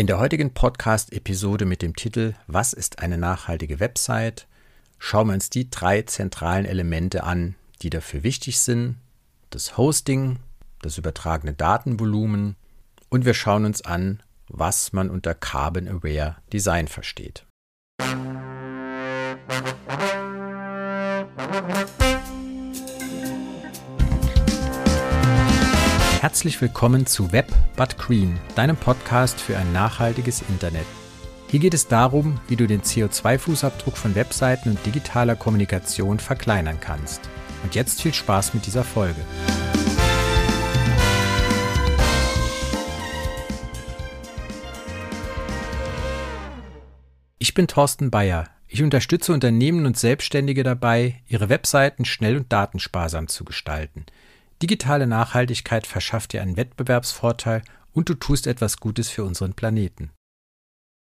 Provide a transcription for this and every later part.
In der heutigen Podcast-Episode mit dem Titel Was ist eine nachhaltige Website? schauen wir uns die drei zentralen Elemente an, die dafür wichtig sind. Das Hosting, das übertragene Datenvolumen und wir schauen uns an, was man unter Carbon Aware Design versteht. Herzlich willkommen zu Web But Green, deinem Podcast für ein nachhaltiges Internet. Hier geht es darum, wie du den CO2-Fußabdruck von Webseiten und digitaler Kommunikation verkleinern kannst. Und jetzt viel Spaß mit dieser Folge. Ich bin Thorsten Bayer. Ich unterstütze Unternehmen und Selbstständige dabei, ihre Webseiten schnell und datensparsam zu gestalten – Digitale Nachhaltigkeit verschafft dir einen Wettbewerbsvorteil und du tust etwas Gutes für unseren Planeten.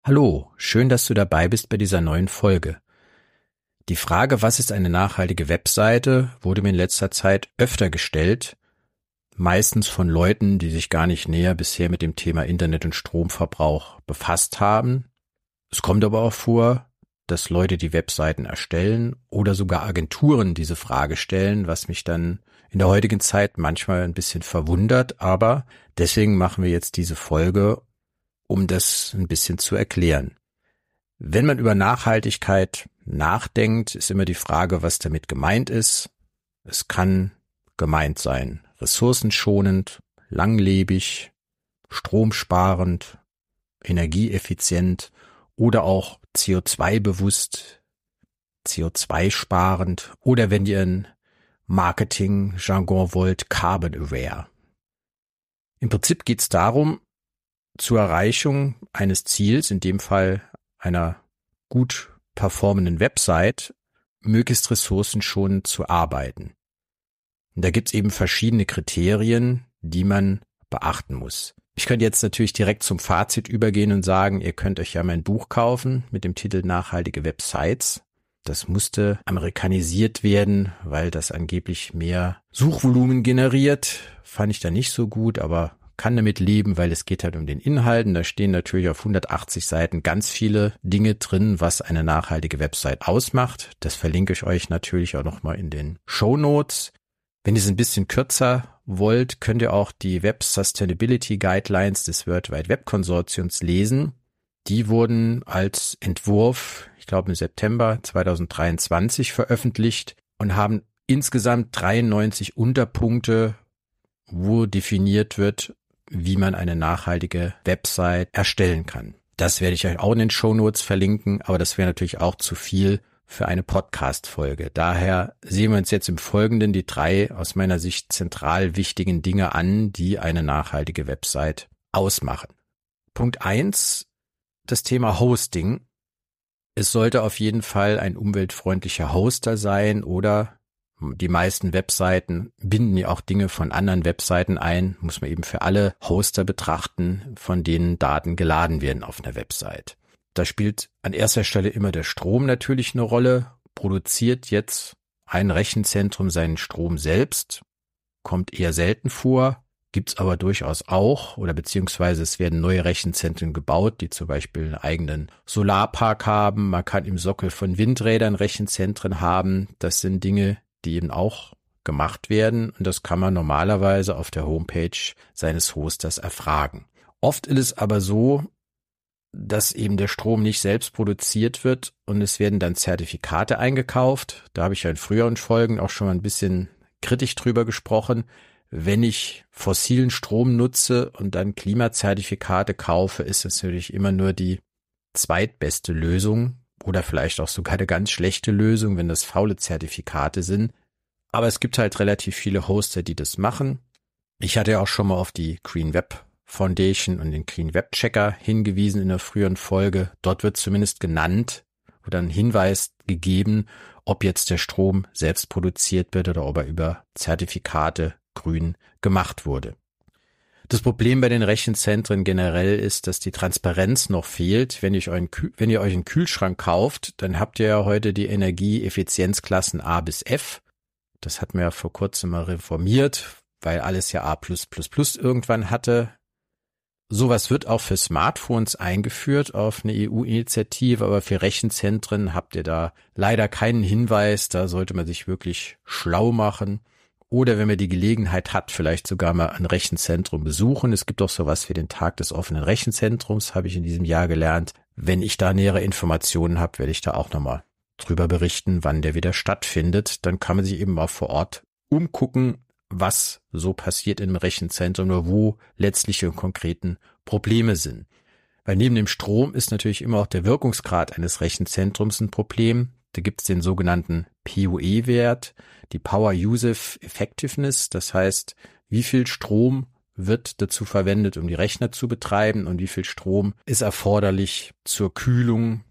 Hallo, schön, dass du dabei bist bei dieser neuen Folge. Die Frage, was ist eine nachhaltige Webseite, wurde mir in letzter Zeit öfter gestellt, meistens von Leuten, die sich gar nicht näher bisher mit dem Thema Internet und Stromverbrauch befasst haben. Es kommt aber auch vor, dass Leute die Webseiten erstellen oder sogar Agenturen diese Frage stellen, was mich dann in der heutigen Zeit manchmal ein bisschen verwundert, aber deswegen machen wir jetzt diese Folge, um das ein bisschen zu erklären. Wenn man über Nachhaltigkeit nachdenkt, ist immer die Frage, was damit gemeint ist. Es kann gemeint sein, ressourcenschonend, langlebig, stromsparend, energieeffizient oder auch CO2 bewusst, CO2 sparend oder wenn ihr ein Marketing-Jargon wollt, Carbon Aware. Im Prinzip geht es darum, zur Erreichung eines Ziels, in dem Fall einer gut performenden Website, möglichst ressourcenschonend zu arbeiten. Und da gibt's eben verschiedene Kriterien, die man beachten muss. Ich könnte jetzt natürlich direkt zum Fazit übergehen und sagen, ihr könnt euch ja mein Buch kaufen mit dem Titel Nachhaltige Websites. Das musste amerikanisiert werden, weil das angeblich mehr Suchvolumen generiert. Fand ich da nicht so gut, aber kann damit leben, weil es geht halt um den Inhalten. Da stehen natürlich auf 180 Seiten ganz viele Dinge drin, was eine nachhaltige Website ausmacht. Das verlinke ich euch natürlich auch nochmal in den Show Notes. Wenn ihr es ein bisschen kürzer wollt, könnt ihr auch die Web Sustainability Guidelines des World Wide Web Konsortiums lesen. Die wurden als Entwurf, ich glaube im September 2023 veröffentlicht und haben insgesamt 93 Unterpunkte, wo definiert wird, wie man eine nachhaltige Website erstellen kann. Das werde ich euch auch in den Show Notes verlinken, aber das wäre natürlich auch zu viel für eine Podcast-Folge. Daher sehen wir uns jetzt im Folgenden die drei aus meiner Sicht zentral wichtigen Dinge an, die eine nachhaltige Website ausmachen. Punkt eins das Thema Hosting. Es sollte auf jeden Fall ein umweltfreundlicher Hoster sein oder die meisten Webseiten binden ja auch Dinge von anderen Webseiten ein, muss man eben für alle Hoster betrachten, von denen Daten geladen werden auf einer Website. Da spielt an erster Stelle immer der Strom natürlich eine Rolle. Produziert jetzt ein Rechenzentrum seinen Strom selbst? Kommt eher selten vor gibt's aber durchaus auch oder beziehungsweise es werden neue Rechenzentren gebaut, die zum Beispiel einen eigenen Solarpark haben. Man kann im Sockel von Windrädern Rechenzentren haben. Das sind Dinge, die eben auch gemacht werden und das kann man normalerweise auf der Homepage seines Hosters erfragen. Oft ist es aber so, dass eben der Strom nicht selbst produziert wird und es werden dann Zertifikate eingekauft. Da habe ich ja in früheren Folgen auch schon mal ein bisschen kritisch drüber gesprochen wenn ich fossilen Strom nutze und dann Klimazertifikate kaufe, ist es natürlich immer nur die zweitbeste Lösung oder vielleicht auch sogar eine ganz schlechte Lösung, wenn das faule Zertifikate sind. Aber es gibt halt relativ viele Hoster, die das machen. Ich hatte ja auch schon mal auf die Green Web Foundation und den Green Web Checker hingewiesen in der früheren Folge. Dort wird zumindest genannt oder ein Hinweis gegeben, ob jetzt der Strom selbst produziert wird oder ob er über Zertifikate grün gemacht wurde. Das Problem bei den Rechenzentren generell ist, dass die Transparenz noch fehlt. Wenn, ich euren, wenn ihr euch einen Kühlschrank kauft, dann habt ihr ja heute die Energieeffizienzklassen A bis F. Das hat man ja vor kurzem mal reformiert, weil alles ja A irgendwann hatte. Sowas wird auch für Smartphones eingeführt auf eine EU-Initiative, aber für Rechenzentren habt ihr da leider keinen Hinweis. Da sollte man sich wirklich schlau machen. Oder wenn man die Gelegenheit hat, vielleicht sogar mal ein Rechenzentrum besuchen. Es gibt auch sowas wie den Tag des offenen Rechenzentrums, habe ich in diesem Jahr gelernt. Wenn ich da nähere Informationen habe, werde ich da auch nochmal drüber berichten, wann der wieder stattfindet. Dann kann man sich eben auch vor Ort umgucken, was so passiert im Rechenzentrum oder wo letztliche und konkreten Probleme sind. Weil neben dem Strom ist natürlich immer auch der Wirkungsgrad eines Rechenzentrums ein Problem. Da gibt es den sogenannten PUE-Wert, die Power Usage Effectiveness, das heißt, wie viel Strom wird dazu verwendet, um die Rechner zu betreiben und wie viel Strom ist erforderlich zur Kühlung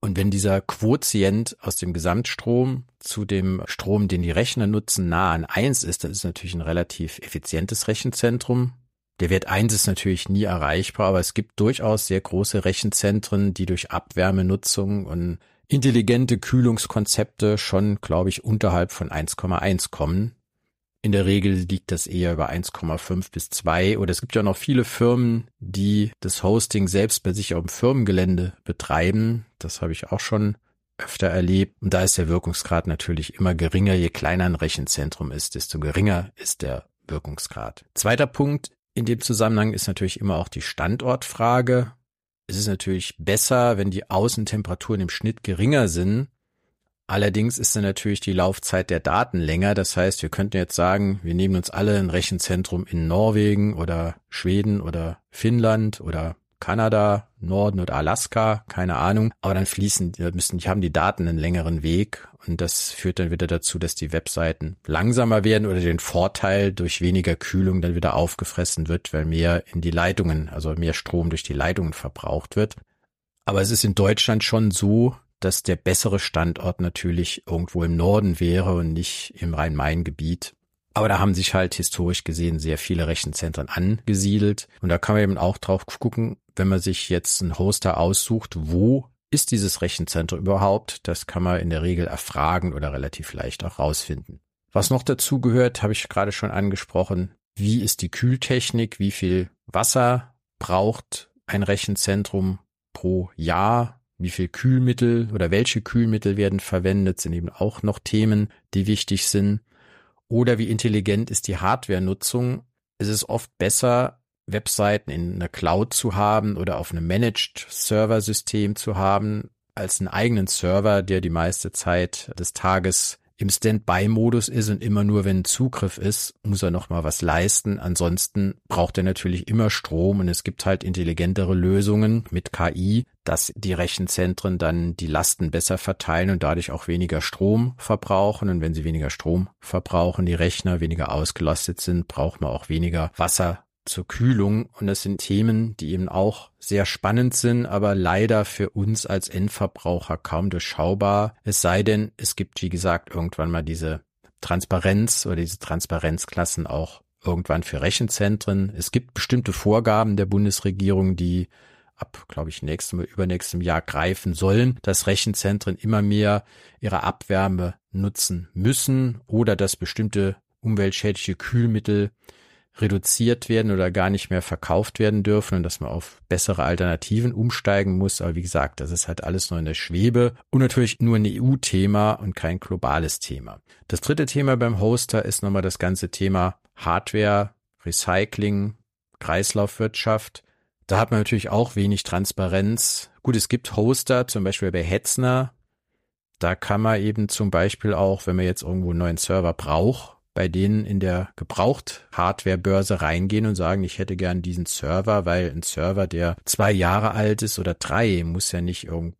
und wenn dieser Quotient aus dem Gesamtstrom zu dem Strom, den die Rechner nutzen, nah an eins ist, dann ist natürlich ein relativ effizientes Rechenzentrum. Der Wert eins ist natürlich nie erreichbar, aber es gibt durchaus sehr große Rechenzentren, die durch Abwärmenutzung und intelligente Kühlungskonzepte schon, glaube ich, unterhalb von 1,1 kommen. In der Regel liegt das eher über 1,5 bis 2 oder es gibt ja noch viele Firmen, die das Hosting selbst bei sich auf dem Firmengelände betreiben. Das habe ich auch schon öfter erlebt. Und da ist der Wirkungsgrad natürlich immer geringer. Je kleiner ein Rechenzentrum ist, desto geringer ist der Wirkungsgrad. Zweiter Punkt in dem Zusammenhang ist natürlich immer auch die Standortfrage. Es ist natürlich besser, wenn die Außentemperaturen im Schnitt geringer sind, Allerdings ist dann natürlich die Laufzeit der Daten länger. Das heißt, wir könnten jetzt sagen, wir nehmen uns alle ein Rechenzentrum in Norwegen oder Schweden oder Finnland oder Kanada, Norden oder Alaska, keine Ahnung. Aber dann fließen, müssen, die haben die Daten einen längeren Weg und das führt dann wieder dazu, dass die Webseiten langsamer werden oder den Vorteil durch weniger Kühlung dann wieder aufgefressen wird, weil mehr in die Leitungen, also mehr Strom durch die Leitungen verbraucht wird. Aber es ist in Deutschland schon so, dass der bessere Standort natürlich irgendwo im Norden wäre und nicht im Rhein-Main-Gebiet. Aber da haben sich halt historisch gesehen sehr viele Rechenzentren angesiedelt. Und da kann man eben auch drauf gucken, wenn man sich jetzt einen Hoster aussucht, wo ist dieses Rechenzentrum überhaupt? Das kann man in der Regel erfragen oder relativ leicht auch rausfinden. Was noch dazu gehört, habe ich gerade schon angesprochen. Wie ist die Kühltechnik? Wie viel Wasser braucht ein Rechenzentrum pro Jahr? wie viel Kühlmittel oder welche Kühlmittel werden verwendet, sind eben auch noch Themen, die wichtig sind. Oder wie intelligent ist die Hardware-Nutzung? Es ist oft besser, Webseiten in einer Cloud zu haben oder auf einem Managed Server-System zu haben, als einen eigenen Server, der die meiste Zeit des Tages im Standby-Modus ist und immer nur, wenn Zugriff ist, muss er nochmal was leisten. Ansonsten braucht er natürlich immer Strom und es gibt halt intelligentere Lösungen mit KI, dass die Rechenzentren dann die Lasten besser verteilen und dadurch auch weniger Strom verbrauchen. Und wenn sie weniger Strom verbrauchen, die Rechner weniger ausgelastet sind, braucht man auch weniger Wasser zur Kühlung. Und das sind Themen, die eben auch sehr spannend sind, aber leider für uns als Endverbraucher kaum durchschaubar. Es sei denn, es gibt, wie gesagt, irgendwann mal diese Transparenz oder diese Transparenzklassen auch irgendwann für Rechenzentren. Es gibt bestimmte Vorgaben der Bundesregierung, die ab, glaube ich, nächstem, übernächstem Jahr greifen sollen, dass Rechenzentren immer mehr ihre Abwärme nutzen müssen oder dass bestimmte umweltschädliche Kühlmittel reduziert werden oder gar nicht mehr verkauft werden dürfen und dass man auf bessere Alternativen umsteigen muss. Aber wie gesagt, das ist halt alles nur in der Schwebe und natürlich nur ein EU-Thema und kein globales Thema. Das dritte Thema beim Hoster ist nochmal das ganze Thema Hardware, Recycling, Kreislaufwirtschaft. Da hat man natürlich auch wenig Transparenz. Gut, es gibt Hoster, zum Beispiel bei Hetzner. Da kann man eben zum Beispiel auch, wenn man jetzt irgendwo einen neuen Server braucht, bei denen in der Gebraucht-Hardware-Börse reingehen und sagen, ich hätte gern diesen Server, weil ein Server, der zwei Jahre alt ist oder drei, muss ja nicht irgend,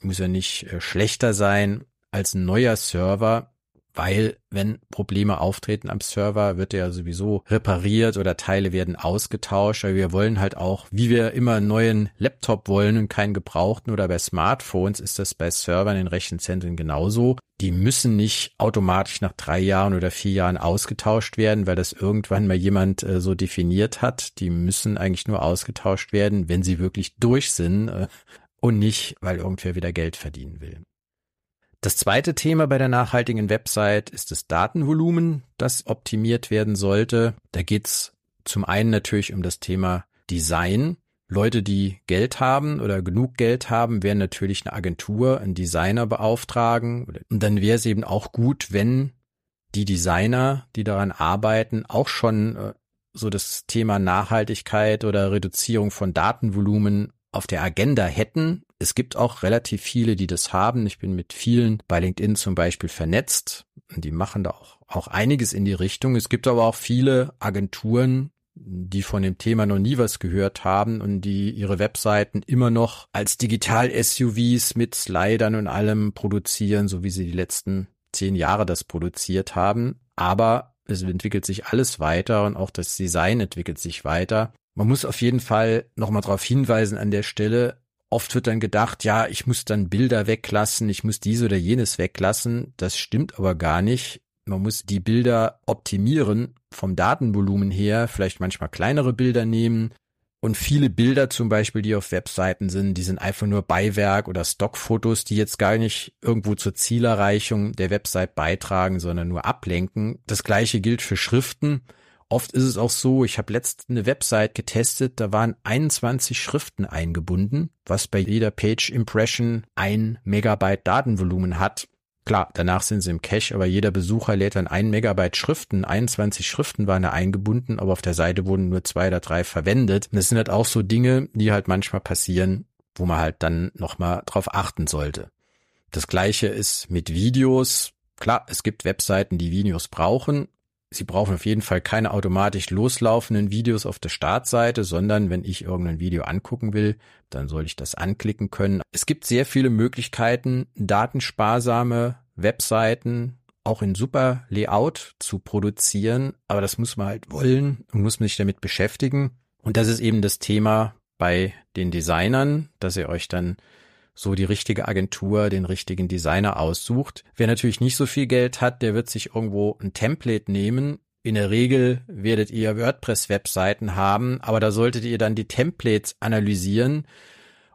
muss ja nicht äh, schlechter sein als ein neuer Server, weil wenn Probleme auftreten am Server, wird er sowieso repariert oder Teile werden ausgetauscht. Aber wir wollen halt auch, wie wir immer einen neuen Laptop wollen und keinen gebrauchten oder bei Smartphones ist das bei Servern in Rechenzentren genauso. Die müssen nicht automatisch nach drei Jahren oder vier Jahren ausgetauscht werden, weil das irgendwann mal jemand äh, so definiert hat. Die müssen eigentlich nur ausgetauscht werden, wenn sie wirklich durch sind äh, und nicht, weil irgendwer wieder Geld verdienen will. Das zweite Thema bei der nachhaltigen Website ist das Datenvolumen, das optimiert werden sollte. Da geht's zum einen natürlich um das Thema Design. Leute, die Geld haben oder genug Geld haben, werden natürlich eine Agentur, einen Designer beauftragen. Und dann wäre es eben auch gut, wenn die Designer, die daran arbeiten, auch schon äh, so das Thema Nachhaltigkeit oder Reduzierung von Datenvolumen auf der Agenda hätten. Es gibt auch relativ viele, die das haben. Ich bin mit vielen bei LinkedIn zum Beispiel vernetzt. Die machen da auch, auch einiges in die Richtung. Es gibt aber auch viele Agenturen, die von dem Thema noch nie was gehört haben und die ihre Webseiten immer noch als Digital-SUVs mit Slidern und allem produzieren, so wie sie die letzten zehn Jahre das produziert haben. Aber es entwickelt sich alles weiter und auch das Design entwickelt sich weiter. Man muss auf jeden Fall nochmal darauf hinweisen an der Stelle, oft wird dann gedacht, ja, ich muss dann Bilder weglassen, ich muss dies oder jenes weglassen. Das stimmt aber gar nicht. Man muss die Bilder optimieren vom Datenvolumen her, vielleicht manchmal kleinere Bilder nehmen. Und viele Bilder zum Beispiel, die auf Webseiten sind, die sind einfach nur Beiwerk oder Stockfotos, die jetzt gar nicht irgendwo zur Zielerreichung der Website beitragen, sondern nur ablenken. Das gleiche gilt für Schriften. Oft ist es auch so, ich habe letzt eine Website getestet, da waren 21 Schriften eingebunden, was bei jeder Page Impression ein Megabyte Datenvolumen hat. Klar, danach sind sie im Cache, aber jeder Besucher lädt dann ein Megabyte Schriften. 21 Schriften waren da eingebunden, aber auf der Seite wurden nur zwei oder drei verwendet. Und das sind halt auch so Dinge, die halt manchmal passieren, wo man halt dann nochmal drauf achten sollte. Das gleiche ist mit Videos. Klar, es gibt Webseiten, die Videos brauchen. Sie brauchen auf jeden Fall keine automatisch loslaufenden Videos auf der Startseite, sondern wenn ich irgendein Video angucken will, dann soll ich das anklicken können. Es gibt sehr viele Möglichkeiten, datensparsame Webseiten auch in super Layout zu produzieren, aber das muss man halt wollen und muss man sich damit beschäftigen. Und das ist eben das Thema bei den Designern, dass ihr euch dann so die richtige Agentur, den richtigen Designer aussucht. Wer natürlich nicht so viel Geld hat, der wird sich irgendwo ein Template nehmen. In der Regel werdet ihr WordPress-Webseiten haben, aber da solltet ihr dann die Templates analysieren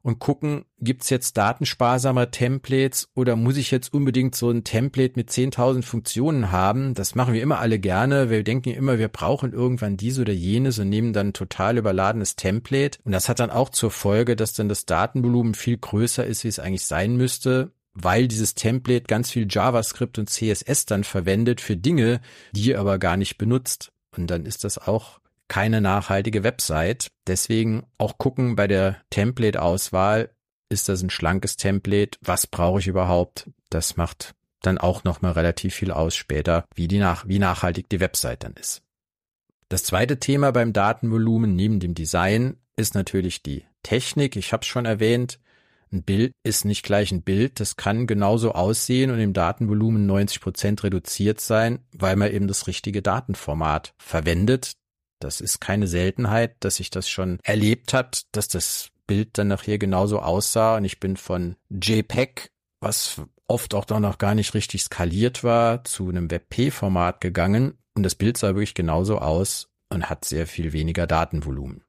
und gucken, gibt's jetzt datensparsame Templates oder muss ich jetzt unbedingt so ein Template mit 10.000 Funktionen haben? Das machen wir immer alle gerne. Wir denken immer, wir brauchen irgendwann dies oder jenes und nehmen dann total überladenes Template. Und das hat dann auch zur Folge, dass dann das Datenvolumen viel größer ist, wie es eigentlich sein müsste weil dieses Template ganz viel JavaScript und CSS dann verwendet für Dinge, die ihr aber gar nicht benutzt. Und dann ist das auch keine nachhaltige Website. Deswegen auch gucken bei der Template-Auswahl, ist das ein schlankes Template? Was brauche ich überhaupt? Das macht dann auch nochmal relativ viel aus später, wie, die nach, wie nachhaltig die Website dann ist. Das zweite Thema beim Datenvolumen neben dem Design ist natürlich die Technik. Ich habe es schon erwähnt. Ein Bild ist nicht gleich ein Bild. Das kann genauso aussehen und im Datenvolumen 90 Prozent reduziert sein, weil man eben das richtige Datenformat verwendet. Das ist keine Seltenheit, dass sich das schon erlebt hat, dass das Bild dann nachher genauso aussah. Und ich bin von JPEG, was oft auch noch gar nicht richtig skaliert war, zu einem WebP-Format gegangen. Und das Bild sah wirklich genauso aus und hat sehr viel weniger Datenvolumen.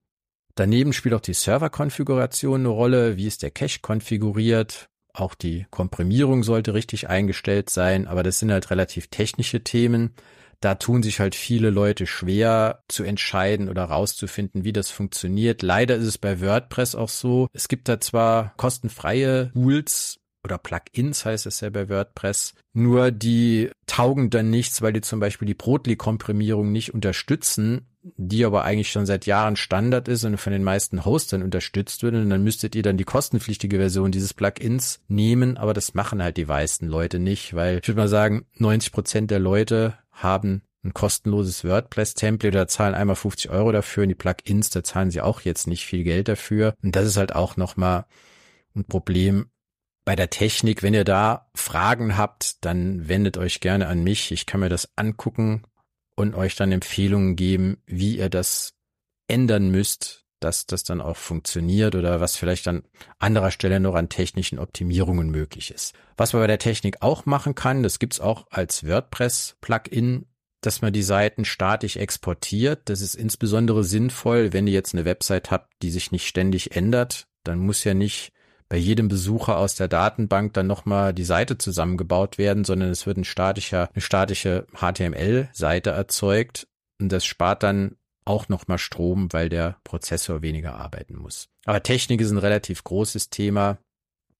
Daneben spielt auch die Serverkonfiguration eine Rolle. Wie ist der Cache konfiguriert? Auch die Komprimierung sollte richtig eingestellt sein, aber das sind halt relativ technische Themen. Da tun sich halt viele Leute schwer zu entscheiden oder rauszufinden, wie das funktioniert. Leider ist es bei WordPress auch so. Es gibt da zwar kostenfreie Tools, oder Plugins heißt es ja bei WordPress. Nur die taugen dann nichts, weil die zum Beispiel die Brotli-Komprimierung nicht unterstützen, die aber eigentlich schon seit Jahren Standard ist und von den meisten Hostern unterstützt wird. Und dann müsstet ihr dann die kostenpflichtige Version dieses Plugins nehmen, aber das machen halt die meisten Leute nicht, weil ich würde mal sagen, 90 Prozent der Leute haben ein kostenloses WordPress-Template oder zahlen einmal 50 Euro dafür und die Plugins, da zahlen sie auch jetzt nicht viel Geld dafür. Und das ist halt auch nochmal ein Problem bei der Technik. Wenn ihr da Fragen habt, dann wendet euch gerne an mich. Ich kann mir das angucken und euch dann Empfehlungen geben, wie ihr das ändern müsst, dass das dann auch funktioniert oder was vielleicht an anderer Stelle noch an technischen Optimierungen möglich ist. Was man bei der Technik auch machen kann, das gibt's auch als WordPress-Plugin, dass man die Seiten statisch exportiert. Das ist insbesondere sinnvoll, wenn ihr jetzt eine Website habt, die sich nicht ständig ändert. Dann muss ja nicht bei jedem Besucher aus der Datenbank dann nochmal die Seite zusammengebaut werden, sondern es wird ein statischer, eine statische HTML-Seite erzeugt. Und das spart dann auch nochmal Strom, weil der Prozessor weniger arbeiten muss. Aber Technik ist ein relativ großes Thema,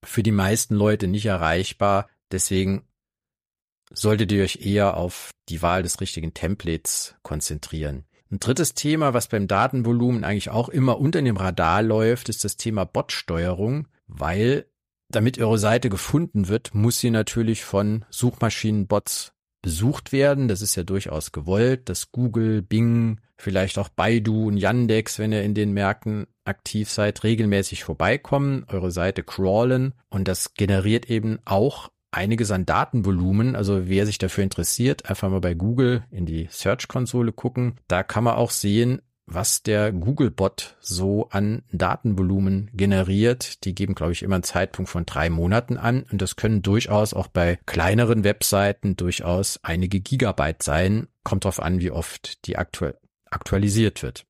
für die meisten Leute nicht erreichbar. Deswegen solltet ihr euch eher auf die Wahl des richtigen Templates konzentrieren. Ein drittes Thema, was beim Datenvolumen eigentlich auch immer unter dem Radar läuft, ist das Thema Botsteuerung, weil damit eure Seite gefunden wird, muss sie natürlich von Suchmaschinenbots besucht werden. Das ist ja durchaus gewollt, dass Google, Bing, vielleicht auch Baidu und Yandex, wenn ihr in den Märkten aktiv seid, regelmäßig vorbeikommen, eure Seite crawlen und das generiert eben auch einiges an Datenvolumen. Also wer sich dafür interessiert, einfach mal bei Google in die Search-Konsole gucken. Da kann man auch sehen, was der Google-Bot so an Datenvolumen generiert. Die geben, glaube ich, immer einen Zeitpunkt von drei Monaten an. Und das können durchaus auch bei kleineren Webseiten durchaus einige Gigabyte sein. Kommt drauf an, wie oft die aktuell aktualisiert wird.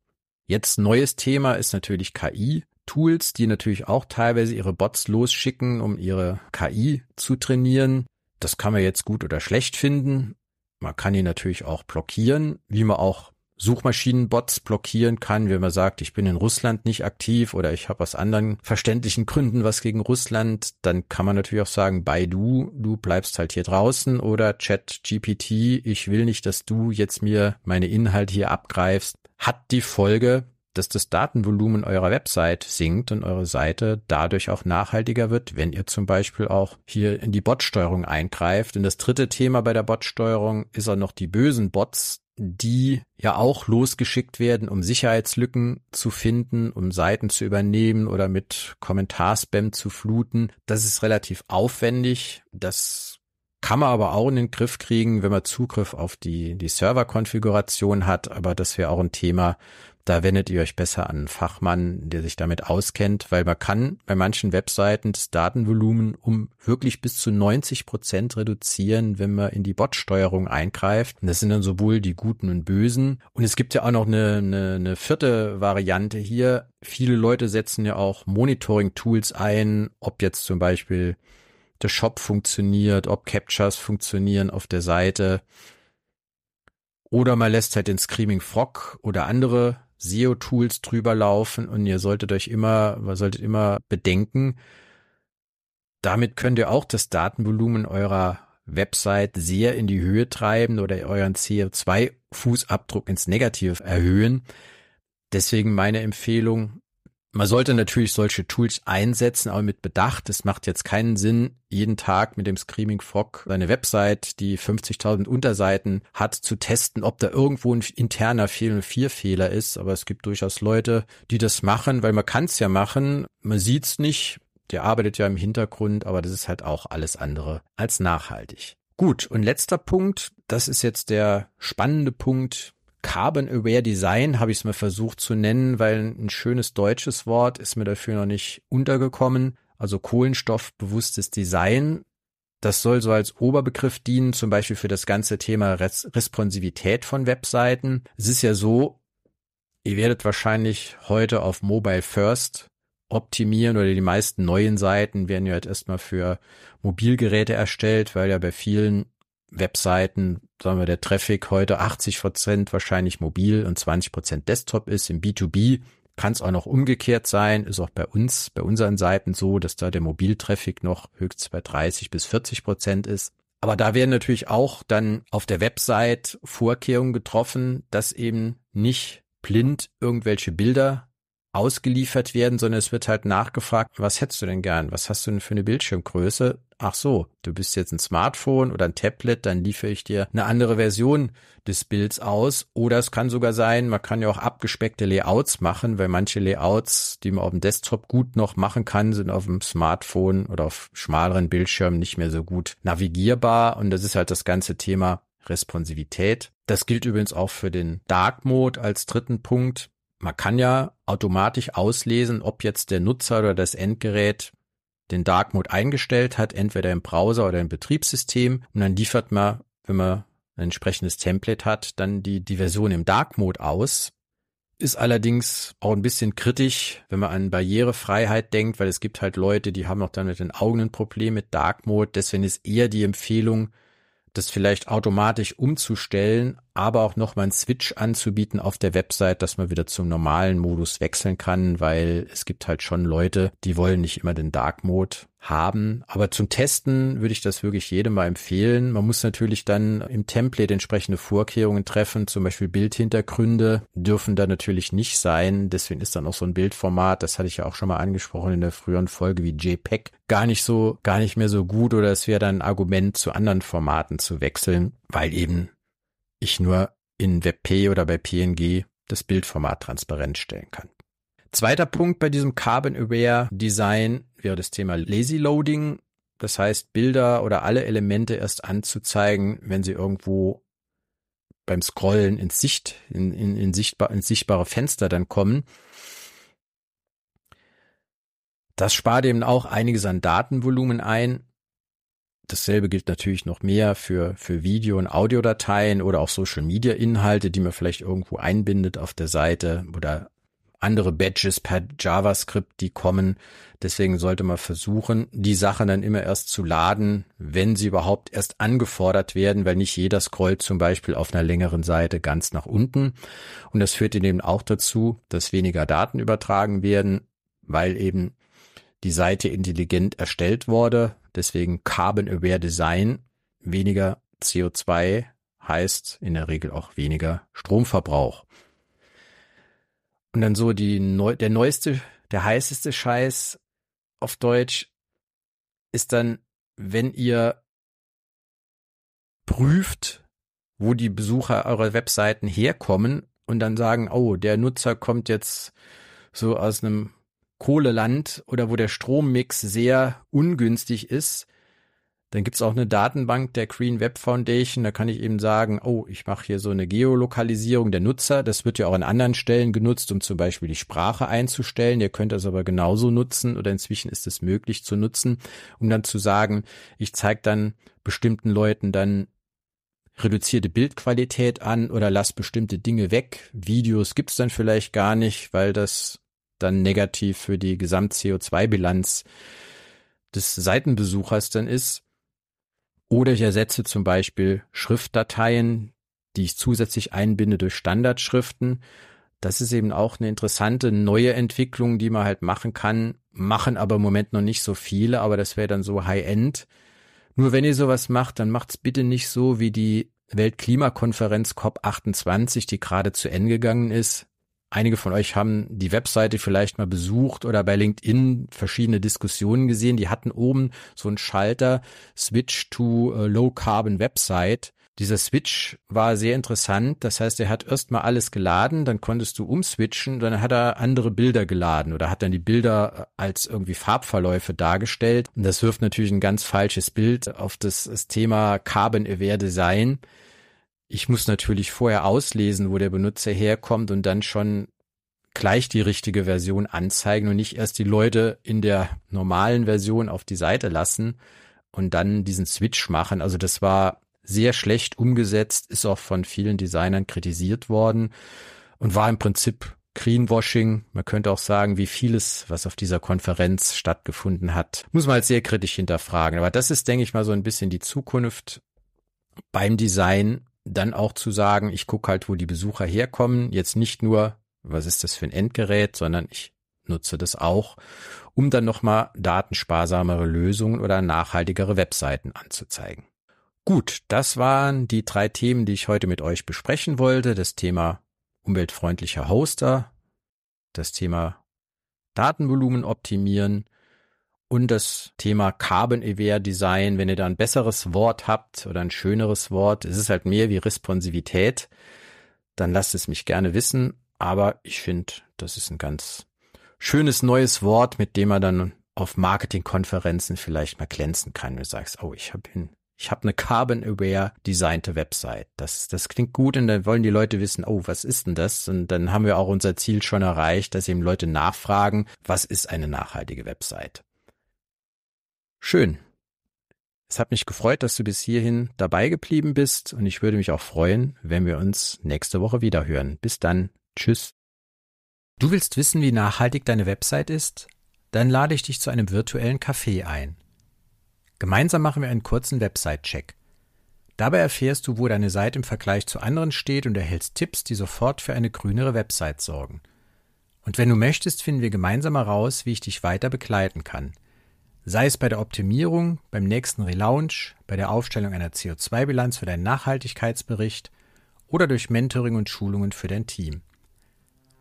Jetzt neues Thema ist natürlich KI. Tools, die natürlich auch teilweise ihre Bots losschicken, um ihre KI zu trainieren. Das kann man jetzt gut oder schlecht finden. Man kann ihn natürlich auch blockieren, wie man auch Suchmaschinenbots blockieren kann, wenn man sagt, ich bin in Russland nicht aktiv oder ich habe aus anderen verständlichen Gründen was gegen Russland, dann kann man natürlich auch sagen, Baidu, du bleibst halt hier draußen oder Chat GPT, ich will nicht, dass du jetzt mir meine Inhalte hier abgreifst. Hat die Folge, dass das Datenvolumen eurer Website sinkt und eure Seite dadurch auch nachhaltiger wird, wenn ihr zum Beispiel auch hier in die Botsteuerung eingreift. Und das dritte Thema bei der Botsteuerung ist auch noch die bösen Bots, die ja auch losgeschickt werden, um Sicherheitslücken zu finden, um Seiten zu übernehmen oder mit Kommentarspam zu fluten. Das ist relativ aufwendig. Das kann man aber auch in den Griff kriegen, wenn man Zugriff auf die, die Serverkonfiguration hat. Aber das wäre auch ein Thema, da wendet ihr euch besser an einen Fachmann, der sich damit auskennt, weil man kann bei manchen Webseiten das Datenvolumen um wirklich bis zu 90 Prozent reduzieren, wenn man in die Botsteuerung eingreift. Und das sind dann sowohl die Guten und Bösen. Und es gibt ja auch noch eine, eine, eine vierte Variante hier. Viele Leute setzen ja auch Monitoring-Tools ein, ob jetzt zum Beispiel der Shop funktioniert, ob Captures funktionieren auf der Seite. Oder man lässt halt den Screaming Frog oder andere SEO-Tools drüber laufen und ihr solltet euch immer, solltet immer bedenken, damit könnt ihr auch das Datenvolumen eurer Website sehr in die Höhe treiben oder euren CO2-Fußabdruck ins Negative erhöhen. Deswegen meine Empfehlung, man sollte natürlich solche Tools einsetzen, aber mit Bedacht. Es macht jetzt keinen Sinn, jeden Tag mit dem Screaming Frog seine Website, die 50.000 Unterseiten hat, zu testen, ob da irgendwo ein interner Fehl- 4-Fehler ist. Aber es gibt durchaus Leute, die das machen, weil man kann es ja machen. Man sieht's nicht. Der arbeitet ja im Hintergrund, aber das ist halt auch alles andere als nachhaltig. Gut, und letzter Punkt, das ist jetzt der spannende Punkt, Carbon Aware Design habe ich es mal versucht zu nennen, weil ein schönes deutsches Wort ist mir dafür noch nicht untergekommen. Also kohlenstoffbewusstes Design. Das soll so als Oberbegriff dienen, zum Beispiel für das ganze Thema Res Responsivität von Webseiten. Es ist ja so, ihr werdet wahrscheinlich heute auf Mobile First optimieren oder die meisten neuen Seiten werden ja halt erstmal für Mobilgeräte erstellt, weil ja bei vielen Webseiten, sagen wir, der Traffic heute 80 Prozent wahrscheinlich mobil und 20 Prozent Desktop ist. Im B2B kann es auch noch umgekehrt sein, ist auch bei uns, bei unseren Seiten so, dass da der Mobiltraffic noch höchstens bei 30 bis 40 Prozent ist. Aber da werden natürlich auch dann auf der Website Vorkehrungen getroffen, dass eben nicht blind irgendwelche Bilder ausgeliefert werden, sondern es wird halt nachgefragt, was hättest du denn gern? Was hast du denn für eine Bildschirmgröße? Ach so, du bist jetzt ein Smartphone oder ein Tablet, dann liefere ich dir eine andere Version des Bilds aus. Oder es kann sogar sein, man kann ja auch abgespeckte Layouts machen, weil manche Layouts, die man auf dem Desktop gut noch machen kann, sind auf dem Smartphone oder auf schmaleren Bildschirmen nicht mehr so gut navigierbar. Und das ist halt das ganze Thema Responsivität. Das gilt übrigens auch für den Dark Mode als dritten Punkt man kann ja automatisch auslesen, ob jetzt der Nutzer oder das Endgerät den Dark Mode eingestellt hat, entweder im Browser oder im Betriebssystem. Und dann liefert man, wenn man ein entsprechendes Template hat, dann die, die Version im Dark Mode aus. Ist allerdings auch ein bisschen kritisch, wenn man an Barrierefreiheit denkt, weil es gibt halt Leute, die haben auch dann mit den Augen ein Problem mit Dark Mode. Deswegen ist eher die Empfehlung, das vielleicht automatisch umzustellen, aber auch nochmal einen Switch anzubieten auf der Website, dass man wieder zum normalen Modus wechseln kann, weil es gibt halt schon Leute, die wollen nicht immer den Dark Mode haben. Aber zum Testen würde ich das wirklich jedem mal empfehlen. Man muss natürlich dann im Template entsprechende Vorkehrungen treffen. Zum Beispiel Bildhintergründe dürfen da natürlich nicht sein. Deswegen ist dann auch so ein Bildformat, das hatte ich ja auch schon mal angesprochen in der früheren Folge wie JPEG, gar nicht so, gar nicht mehr so gut oder es wäre dann ein Argument zu anderen Formaten zu wechseln, weil eben ich nur in WebP oder bei PNG das Bildformat transparent stellen kann. Zweiter Punkt bei diesem Carbon Aware Design wäre das Thema Lazy Loading. Das heißt, Bilder oder alle Elemente erst anzuzeigen, wenn sie irgendwo beim Scrollen ins Sicht, in, in, in sichtbar, ins sichtbare Fenster dann kommen. Das spart eben auch einiges an Datenvolumen ein. Dasselbe gilt natürlich noch mehr für, für Video- und Audiodateien oder auch Social-Media-Inhalte, die man vielleicht irgendwo einbindet auf der Seite oder andere Badges per JavaScript, die kommen. Deswegen sollte man versuchen, die Sachen dann immer erst zu laden, wenn sie überhaupt erst angefordert werden, weil nicht jeder scrollt zum Beispiel auf einer längeren Seite ganz nach unten. Und das führt eben auch dazu, dass weniger Daten übertragen werden, weil eben die Seite intelligent erstellt wurde. Deswegen Carbon Aware Design. Weniger CO2 heißt in der Regel auch weniger Stromverbrauch. Und dann so die neu, der neueste, der heißeste Scheiß auf Deutsch ist dann, wenn ihr prüft, wo die Besucher eurer Webseiten herkommen und dann sagen, oh, der Nutzer kommt jetzt so aus einem Kohleland oder wo der Strommix sehr ungünstig ist, dann gibt's auch eine Datenbank der Green Web Foundation. Da kann ich eben sagen, oh, ich mache hier so eine Geolokalisierung der Nutzer. Das wird ja auch an anderen Stellen genutzt, um zum Beispiel die Sprache einzustellen. Ihr könnt das aber genauso nutzen oder inzwischen ist es möglich zu nutzen, um dann zu sagen, ich zeige dann bestimmten Leuten dann reduzierte Bildqualität an oder lass bestimmte Dinge weg. Videos gibt's dann vielleicht gar nicht, weil das dann negativ für die Gesamt-CO2-Bilanz des Seitenbesuchers dann ist. Oder ich ersetze zum Beispiel Schriftdateien, die ich zusätzlich einbinde durch Standardschriften. Das ist eben auch eine interessante neue Entwicklung, die man halt machen kann. Machen aber im Moment noch nicht so viele, aber das wäre dann so High-End. Nur wenn ihr sowas macht, dann macht's bitte nicht so wie die Weltklimakonferenz COP28, die gerade zu Ende gegangen ist. Einige von euch haben die Webseite vielleicht mal besucht oder bei LinkedIn verschiedene Diskussionen gesehen. Die hatten oben so einen Schalter Switch to Low Carbon Website. Dieser Switch war sehr interessant. Das heißt, er hat erstmal alles geladen, dann konntest du umswitchen, dann hat er andere Bilder geladen oder hat dann die Bilder als irgendwie Farbverläufe dargestellt. Und das wirft natürlich ein ganz falsches Bild auf das, das Thema Carbon Aware Design ich muss natürlich vorher auslesen, wo der Benutzer herkommt und dann schon gleich die richtige Version anzeigen und nicht erst die Leute in der normalen Version auf die Seite lassen und dann diesen Switch machen. Also das war sehr schlecht umgesetzt, ist auch von vielen Designern kritisiert worden und war im Prinzip Greenwashing. Man könnte auch sagen, wie vieles, was auf dieser Konferenz stattgefunden hat, muss man halt sehr kritisch hinterfragen. Aber das ist, denke ich mal, so ein bisschen die Zukunft beim Design dann auch zu sagen, ich gucke halt, wo die Besucher herkommen, jetzt nicht nur, was ist das für ein Endgerät, sondern ich nutze das auch, um dann nochmal datensparsamere Lösungen oder nachhaltigere Webseiten anzuzeigen. Gut, das waren die drei Themen, die ich heute mit euch besprechen wollte. Das Thema umweltfreundlicher Hoster, das Thema Datenvolumen optimieren und das Thema Carbon Aware Design, wenn ihr da ein besseres Wort habt oder ein schöneres Wort, es ist halt mehr wie Responsivität, dann lasst es mich gerne wissen. Aber ich finde, das ist ein ganz schönes neues Wort, mit dem man dann auf Marketingkonferenzen vielleicht mal glänzen kann. Du sagst, oh, ich habe ich habe eine Carbon Aware designte Website. Das, das klingt gut und dann wollen die Leute wissen, oh, was ist denn das? Und dann haben wir auch unser Ziel schon erreicht, dass eben Leute nachfragen, was ist eine nachhaltige Website? Schön. Es hat mich gefreut, dass du bis hierhin dabei geblieben bist und ich würde mich auch freuen, wenn wir uns nächste Woche wieder hören. Bis dann. Tschüss. Du willst wissen, wie nachhaltig deine Website ist? Dann lade ich dich zu einem virtuellen Café ein. Gemeinsam machen wir einen kurzen Website-Check. Dabei erfährst du, wo deine Seite im Vergleich zu anderen steht und erhältst Tipps, die sofort für eine grünere Website sorgen. Und wenn du möchtest, finden wir gemeinsam heraus, wie ich dich weiter begleiten kann. Sei es bei der Optimierung, beim nächsten Relaunch, bei der Aufstellung einer CO2-Bilanz für deinen Nachhaltigkeitsbericht oder durch Mentoring und Schulungen für dein Team.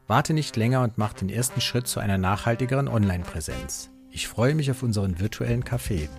Warte nicht länger und mach den ersten Schritt zu einer nachhaltigeren Online-Präsenz. Ich freue mich auf unseren virtuellen Kaffee.